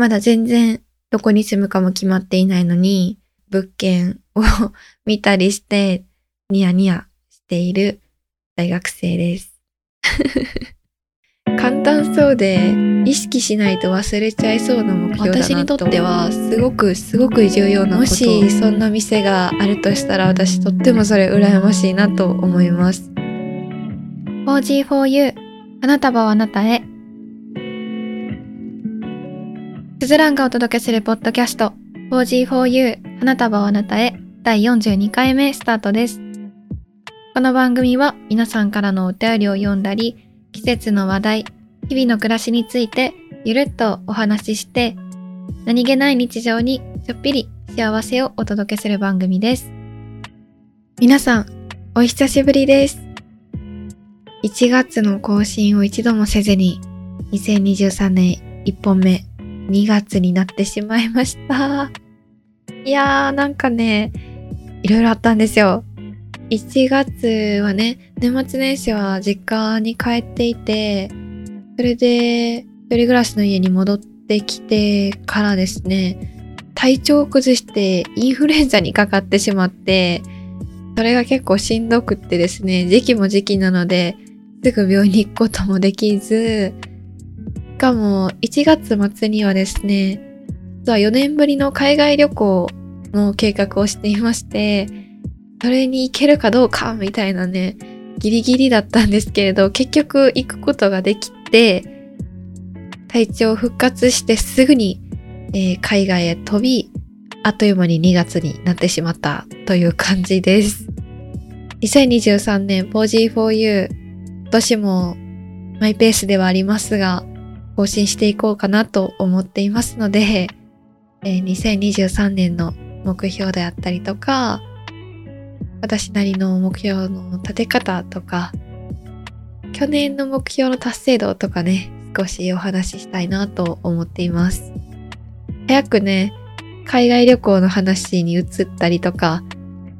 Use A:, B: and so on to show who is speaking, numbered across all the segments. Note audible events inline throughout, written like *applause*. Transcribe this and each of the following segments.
A: まだ全然どこに住むかも決まっていないのに、物件を *laughs* 見たりして、ニヤニヤしている大学生です。*laughs* 簡単そうで意識しないと忘れちゃいそうな目標だな私にとってはすごくすごく重要なもしそんな店があるとしたら私とってもそれ羨ましいなと思います。4G4U 花束はあなたへスズランがお届けするポッドキャスト 4G4U 花束はあなたへ第42回目スタートですこの番組は皆さんからのお便りを読んだり季節の話題、日々の暮らしについてゆるっとお話しして、何気ない日常にちょっぴり幸せをお届けする番組です。皆さん、お久しぶりです。1月の更新を一度もせずに、2023年1本目、2月になってしまいました。いやー、なんかね、いろいろあったんですよ。1月はね、年末年始は実家に帰っていて、それで一人暮らしの家に戻ってきてからですね、体調を崩してインフルエンザにかかってしまって、それが結構しんどくってですね、時期も時期なので、すぐ病院に行くこともできず、かも1月末にはですね、実は4年ぶりの海外旅行の計画をしていまして、それに行けるかどうかみたいなね、ギリギリだったんですけれど、結局行くことができて、体調復活してすぐに、えー、海外へ飛び、あっという間に2月になってしまったという感じです。2023年 4G4U 今年もマイペースではありますが更新していこうかなと思っていますので、えー、2023年の目標であったりとか私なりの目標の立て方とか、去年の目標の達成度とかね、少しお話ししたいなと思っています。早くね、海外旅行の話に移ったりとか、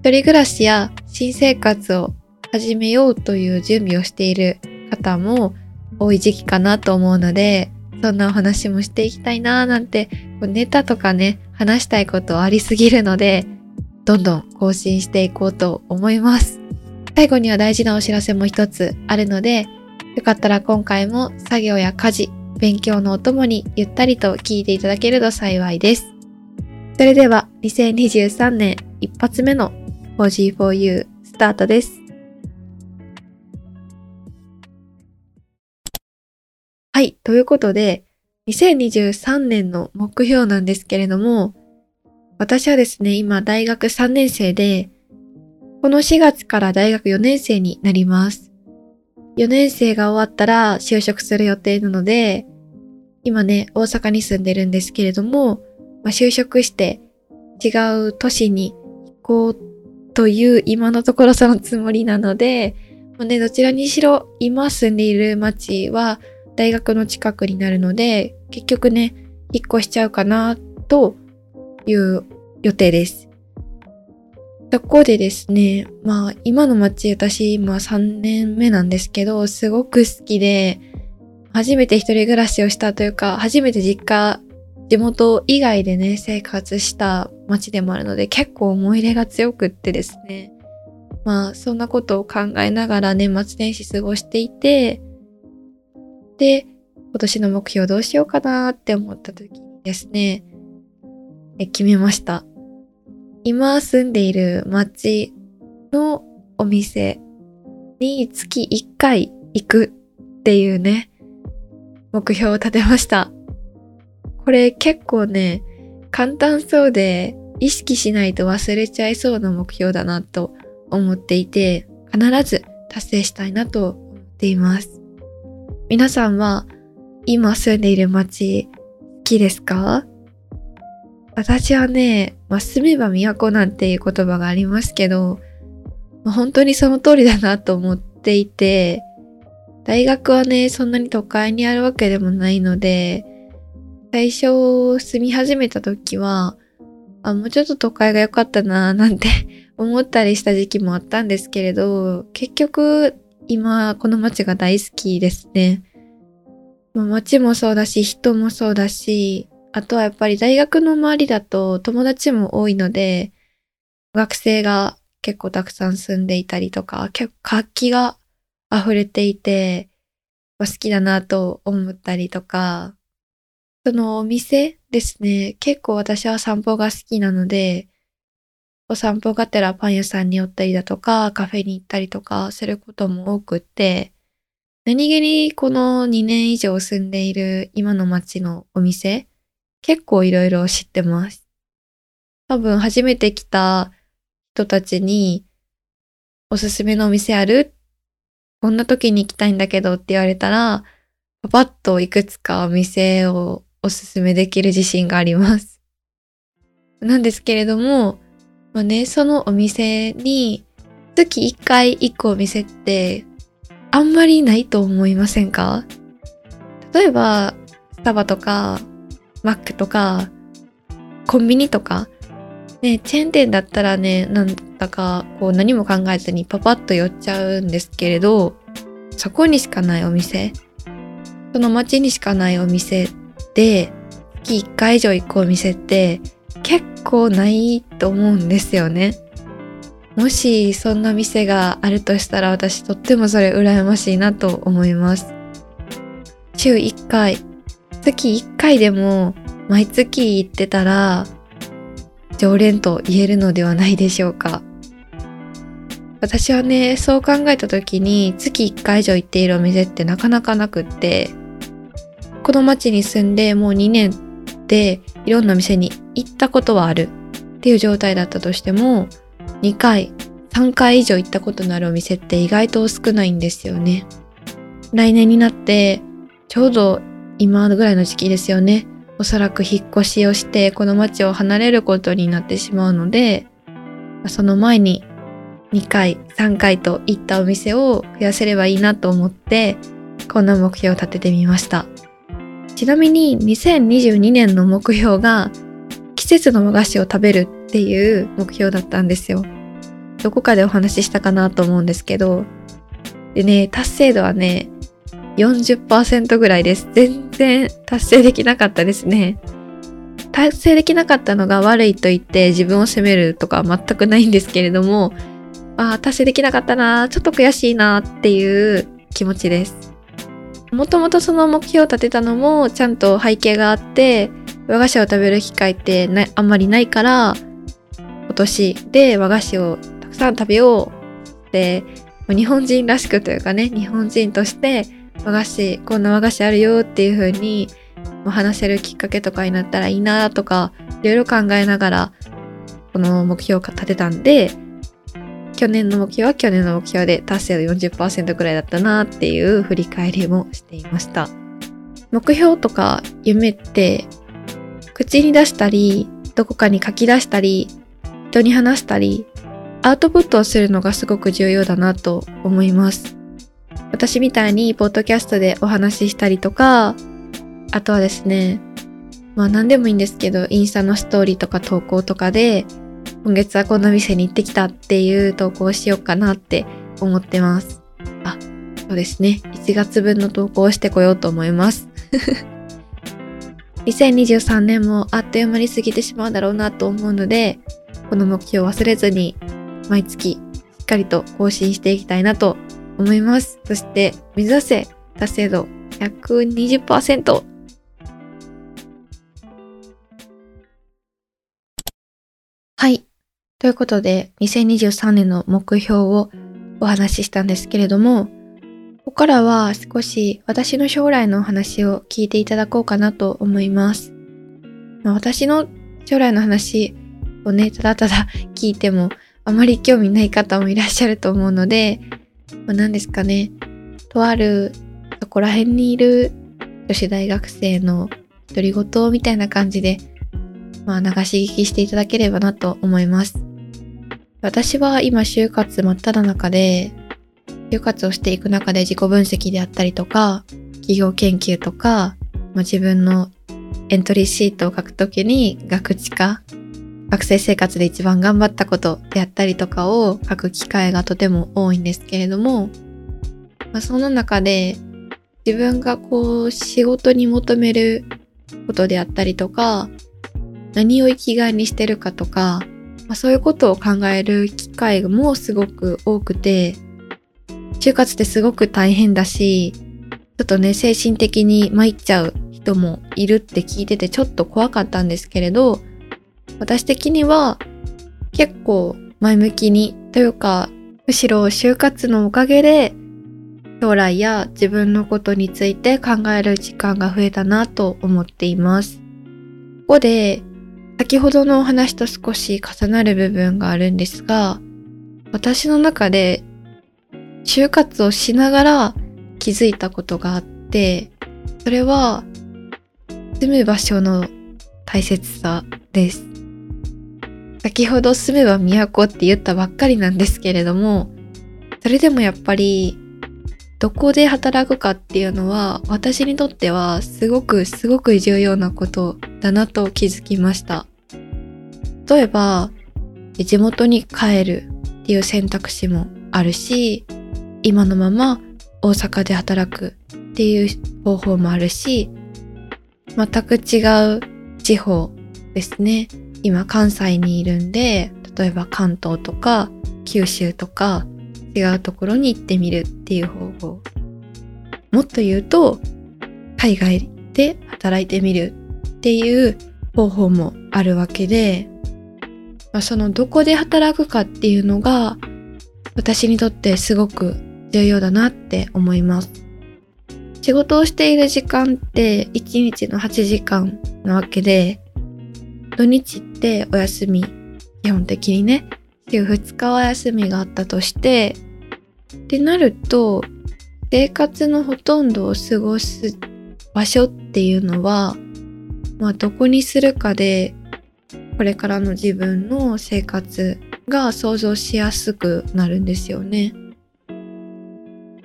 A: 一人暮らしや新生活を始めようという準備をしている方も多い時期かなと思うので、そんなお話もしていきたいなーなんて、ネタとかね、話したいことありすぎるので、どんどん更新していこうと思います。最後には大事なお知らせも一つあるので、よかったら今回も作業や家事、勉強のお供にゆったりと聞いていただけると幸いです。それでは2023年一発目の 4G4U スタートです。はい、ということで、2023年の目標なんですけれども、私はですね、今大学3年生で、この4月から大学4年生になります。4年生が終わったら就職する予定なので、今ね、大阪に住んでるんですけれども、まあ、就職して違う都市に行こうという今のところそのつもりなので、まあね、どちらにしろ今住んでいる町は大学の近くになるので、結局ね、引っ越しちゃうかなという予定です。そこでですね、まあ今の街私今3年目なんですけど、すごく好きで、初めて一人暮らしをしたというか、初めて実家、地元以外でね、生活した街でもあるので、結構思い入れが強くってですね。まあそんなことを考えながら年末年始過ごしていて、で、今年の目標どうしようかなって思った時にですね、決めました。今住んでいる町のお店に月1回行くっていうね、目標を立てました。これ結構ね、簡単そうで意識しないと忘れちゃいそうな目標だなと思っていて、必ず達成したいなと思っています。皆さんは今住んでいる街好きですか？私はね、まあ、住めば都なんていう言葉がありますけど、まあ、本当にその通りだなと思っていて、大学はね、そんなに都会にあるわけでもないので、最初住み始めた時は、あ、もうちょっと都会が良かったななんて *laughs* 思ったりした時期もあったんですけれど、結局今この街が大好きですね。まあ、街もそうだし、人もそうだし、あとはやっぱり大学の周りだと友達も多いので、学生が結構たくさん住んでいたりとか、結構活気が溢れていてま、好きだなと思ったりとか、そのお店ですね、結構私は散歩が好きなので、お散歩がてらパン屋さんに寄ったりだとか、カフェに行ったりとかすることも多くって、何気にこの2年以上住んでいる今の街のお店、結構いろいろ知ってます。多分初めて来た人たちに、おすすめのお店ある？こんな時に行きたいんだけどって言われたら、パパッといくつかお店をおすすめできる自信があります。なんですけれども、まあね、そのお店に月1回行くお店ってあんまりないと思いませんか？例えば、スタバとかマックとか、コンビニとか、ね、チェーン店だったらね、なんだかこう何も考えずにパパッと寄っちゃうんですけれど、そこにしかないお店、その街にしかないお店で、月1回以上行くお店って結構ないと思うんですよね。もしそんな店があるとしたら私とってもそれ羨ましいなと思います。週1回月1回でも毎月行ってたら常連と言えるのではないでしょうか。私はね、そう考えた時に月1回以上行っているお店ってなかなかなくって、この町に住んでもう2年でいろんな店に行ったことはあるっていう状態だったとしても、2回、3回以上行ったことのあるお店って意外と少ないんですよね。来年になってちょうど今ぐらいの時期ですよね。おそらく引っ越しをしてこの町を離れることになってしまうので、その前に2回、3回と行ったお店を増やせればいいなと思って、こんな目標を立ててみました。ちなみに2022年の目標が季節の和菓子を食べるっていう目標だったんですよ。どこかでお話ししたかなと思うんですけど、でね、達成度はね、40%ぐらいです。全然達成できなかったですね。達成できなかったのが悪いと言って自分を責めるとか全くないんですけれども、ああ、達成できなかったな、ちょっと悔しいなっていう気持ちです。もともとその目標を立てたのもちゃんと背景があって、和菓子を食べる機会ってあんまりないから、今年で和菓子をたくさん食べようで、日本人らしくというかね、日本人として和菓子、こんな和菓子あるよっていう風に話せるきっかけとかになったらいいなとか、いろいろ考えながら、この目標を立てたんで、去年の目標は去年の目標で達成度40%くらいだったなっていう振り返りもしていました。目標とか夢って口に出したり、どこかに書き出したり、人に話したり、アウトプットをするのがすごく重要だなと思います。私みたいにポッドキャストでお話ししたりとか、あとはですね、まあ何でもいいんですけど、インスタのストーリーとか投稿とかで、今月はこの店に行ってきたっていう投稿をしようかなって思ってます。あ、そうですね。1月分の投稿をしてこようと思います。2023年もあっという間に過ぎてしまうだろうなと思うので、この目標を忘れずに毎月しっかりと更新していきたいなと思います。そして、目指せ達成度120%。はい。ということで、2023年の目標をお話ししたんですけれども、ここからは少し私の将来のお話を聞いていただこうかなと思います。私の将来の話をね、ただただ *laughs* 聞いてもあまり興味ない方もいらっしゃると思うので、まあ、何ですかね、とあるそこら辺にいる女子大学生の独り言みたいな感じで、まあ、流し聞きしていただければなと思います。私は今就活真っ只中で、就活をしていく中で自己分析であったりとか、企業研究とか、まあ、自分のエントリーシートを書くときに学知化学生生活で一番頑張ったことであったりとかを書く機会がとても多いんですけれども、まあ、その中で自分がこう仕事に求めることであったりとか、何を生きがいにしてるかとか、まあ、そういうことを考える機会もすごく多くて、就活ってすごく大変だし、ちょっとね、精神的に参っちゃう人もいるって聞いててちょっと怖かったんですけれど、私的には結構前向きにというか、むしろ就活のおかげで将来や自分のことについて考える時間が増えたなと思っています。ここで先ほどのお話と少し重なる部分があるんですが、私の中で就活をしながら気づいたことがあって、それは住む場所の大切さです。先ほど住めば都って言ったばっかりなんですけれども、それでもやっぱりどこで働くかっていうのは私にとってはすごくすごく重要なことだなと気づきました。例えば、地元に帰るっていう選択肢もあるし、今のまま大阪で働くっていう方法もあるし、全く違う地方ですね。今関西にいるんで、例えば関東とか九州とか違うところに行ってみるっていう方法。もっと言うと、海外で働いてみるっていう方法もあるわけで、そのどこで働くかっていうのが私にとってすごく重要だなって思います。仕事をしている時間って1日の8時間なわけで土日ってお休み基本的にね週2日は休みがあったとしてってなると生活のほとんどを過ごす場所っていうのはまあどこにするかでこれからの自分の生活が想像しやすくなるんですよね。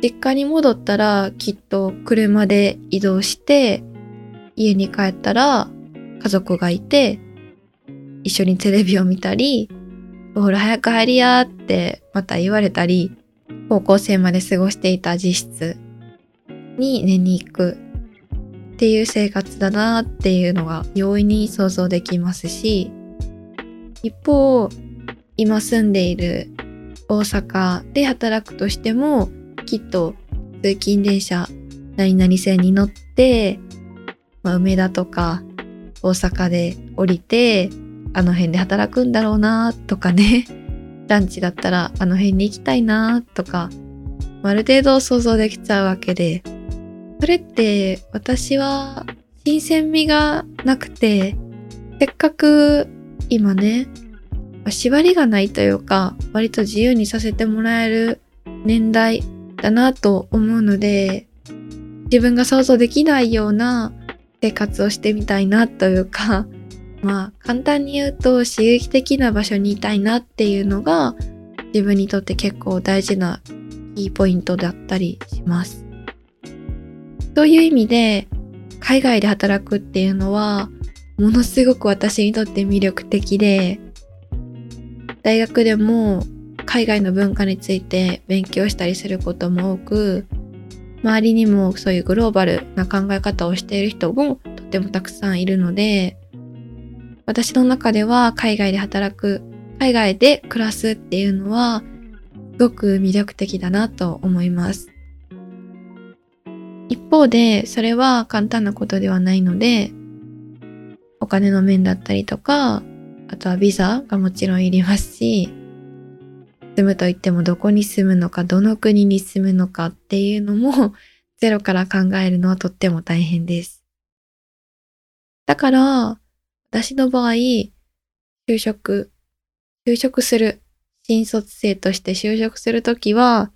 A: 実家に戻ったらきっと車で移動して家に帰ったら家族がいて一緒にテレビを見たりほら早く入りやってまた言われたり高校生まで過ごしていた実質に寝に行くっていう生活だなっていうのが容易に想像できますし一方、今住んでいる大阪で働くとしても、きっと通勤電車何々線に乗って、まあ、梅田とか大阪で降りて、あの辺で働くんだろうなとかね。*laughs* ランチだったらあの辺に行きたいなとか、ある程度想像できちゃうわけで、それって私は新鮮味がなくて、せっかく今ね、縛りがないというか、割と自由にさせてもらえる年代だなと思うので、自分が想像できないような生活をしてみたいなというか、まあ簡単に言うと刺激的な場所にいたいなっていうのが自分にとって結構大事なキーポイントだったりします。そういう意味で海外で働くっていうのはものすごく私にとって魅力的で、大学でも海外の文化について勉強したりすることも多く、周りにもそういうグローバルな考え方をしている人もとてもたくさんいるので、私の中では海外で働く、海外で暮らすっていうのは、すごく魅力的だなと思います。一方で、それは簡単なことではないので、お金の面だったりとか、あとはビザがもちろんいりますし、住むと言ってもどこに住むのか、どの国に住むのかっていうのも *laughs* ゼロから考えるのはとっても大変です。だから、私の場合、就職、就職する、新卒生として就職するときは、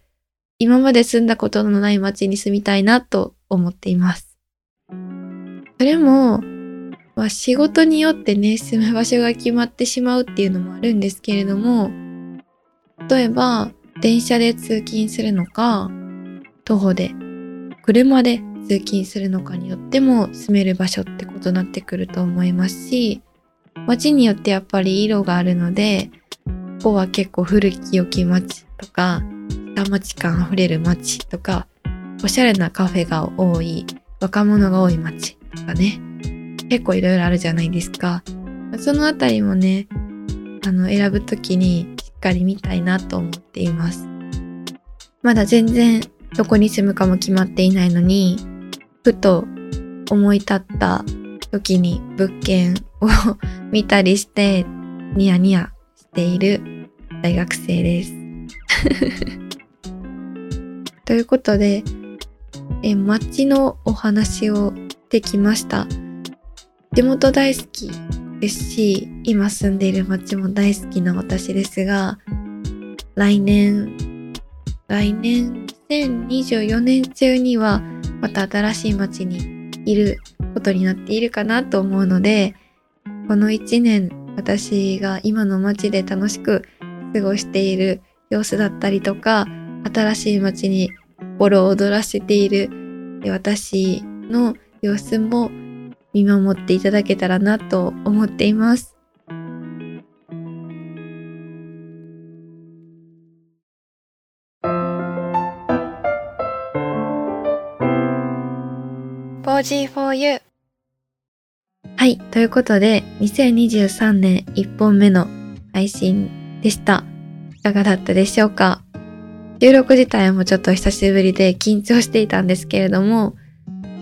A: 今まで住んだことのない街に住みたいなと思っています。それも、まあ、仕事によってね、住む場所が決まってしまうっていうのもあるんですけれども、例えば、電車で通勤するのか、徒歩で、車で通勤するのかによっても住める場所って異なってくると思いますし、街によってやっぱり色があるので、ここは結構古き良き街とか、下町感あふれる街とか、おしゃれなカフェが多い、若者が多い街とかね。結構いろいろあるじゃないですか。そのあたりもね、あの、選ぶときにしっかり見たいなと思っています。まだ全然どこに住むかも決まっていないのに、ふと思い立った時に物件を *laughs* 見たりしてニヤニヤしている大学生です。*laughs* ということで、え街のお話をできました。地元大好きですし、今住んでいる街も大好きな私ですが、来年、来年2024年中にはまた新しい街にいることになっているかなと思うので、この1年私が今の街で楽しく過ごしている様子だったりとか、新しい街に心を躍らせている私の様子も見守っていただけたらなと思っています。4G4U はい。ということで、2023年1本目の配信でした。いかがだったでしょうか？収録自体もちょっと久しぶりで緊張していたんですけれども、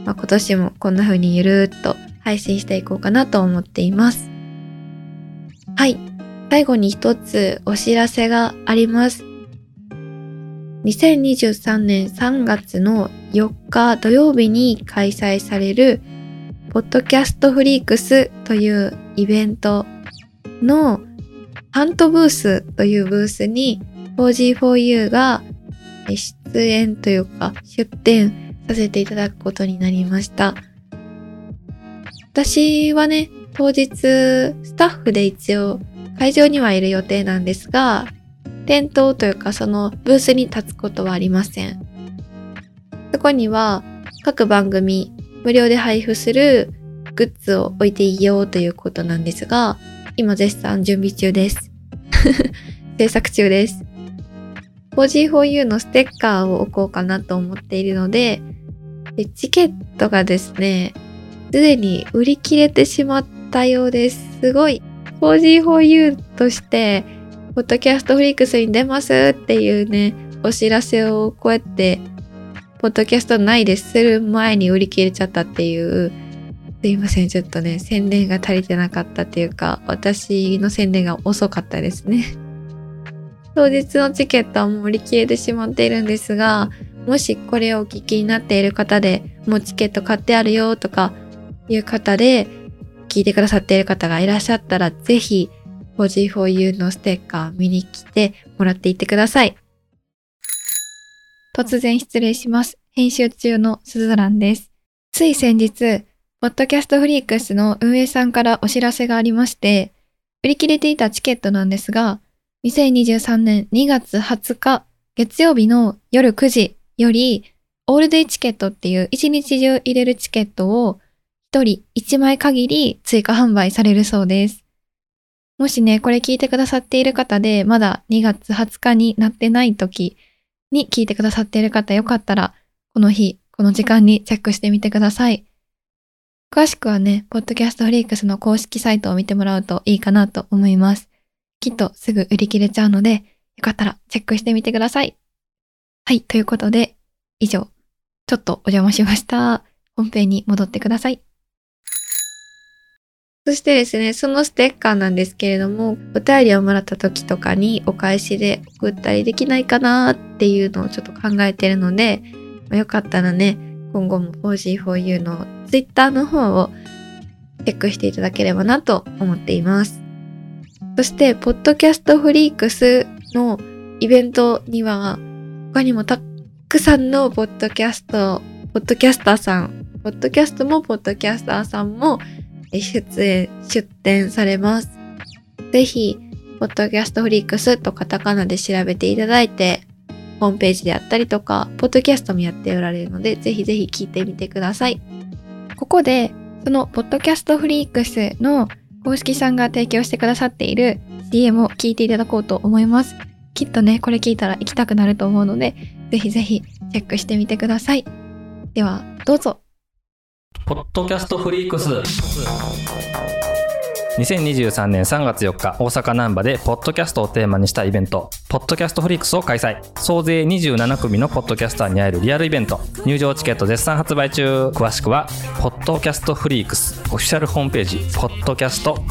A: まあ、今年もこんな風にゆるーっと配信していこうかなと思っています。はい。最後に一つお知らせがあります。2023年3月の4日土曜日に開催されるポッドキャストフリークスというイベントのハントブースというブースに 4G4U が出演というか出展させていただくことになりました。私はね、当日スタッフで一応会場にはいる予定なんですが、店頭というかそのブースに立つことはありません。そこには各番組無料で配布するグッズを置いていいよということなんですが、今絶賛準備中です。*laughs* 制作中です。4G4U のステッカーを置こうかなと思っているので、でチケットがですね、すでに売り切れてしまったようです。すごい。4G4U として、ポッドキャストフリークスに出ますっていうね、お知らせをこうやってポッドキャストないですする前に売り切れちゃったっていう、すいません、ちょっとね、宣伝が足りてなかったっていうか、私の宣伝が遅かったですね。当日のチケットはもう売り切れてしまっているんですが、もしこれをお聞きになっている方で、もうチケット買ってあるよとかいう方で、聞いてくださっている方がいらっしゃったら、ぜひ 4G4U のステッカー見に来てもらっていってください。突然失礼します。編集中のすずらんです。つい先日、ポッドキャストフリークスの運営さんからお知らせがありまして、売り切れていたチケットなんですが、2023年2月20日月曜日の夜9時より、オールデイチケットっていう1日中入れるチケットを1人1枚限り追加販売されるそうです。もしね、これ聞いてくださっている方で、まだ2月20日になってない時、に聞いてくださっている方よかったら、この日、この時間にチェックしてみてください。詳しくはね、ポッドキャストフリークスの公式サイトを見てもらうといいかなと思います。きっとすぐ売り切れちゃうので、よかったらチェックしてみてください。はい、ということで、以上、ちょっとお邪魔しました。本編に戻ってください。そしてですね、そのステッカーなんですけれども、お便りをもらった時とかにお返しで送ったりできないかなっていうのをちょっと考えてるので、まあ、よかったらね、今後も 4G4U の Twitter の方をチェックしていただければなと思っています。そして、ポッドキャストフリークスのイベントには、他にもたくさんのポッドキャスト、ポッドキャスターさん、ポッドキャストもポッドキャスターさんも出演、出展されます。ぜひ、ポッドキャストフリークスとカタカナで調べていただいて、ホームページであったりとか、ポッドキャストもやっておられるので、ぜひぜひ聞いてみてください。ここで、そのポッドキャストフリークスの公式さんが提供してくださっている DM を聞いていただこうと思います。きっとね、これ聞いたら行きたくなると思うので、ぜひぜひチェックしてみてください。では、どうぞ。
B: ポッドキャストフリークス。2023年3月4日、大阪難波で、ポッドキャストをテーマにしたイベント、ポッドキャストフリークスを開催。総勢27組のポッドキャスターに会えるリアルイベント。入場チケット絶賛発売中。詳しくは、ポッドキャストフリークス、オフィシャルホームページ、ポッドキャストフ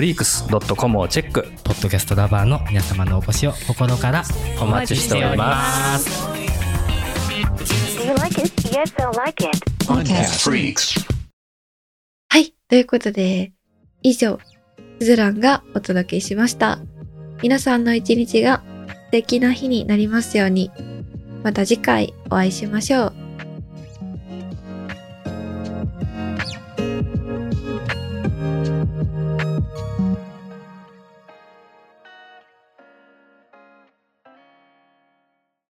B: リークス .com をチェック。
C: ポッドキャストラバーの皆様のお越しを心から
B: お待ちしております。
D: Do you like it? Yes, I like it.
E: Podcast Freaks.
A: はい。ということで、以上、スズランがお届けしました。皆さんの一日が素敵な日になりますように。また次回お会いしましょう。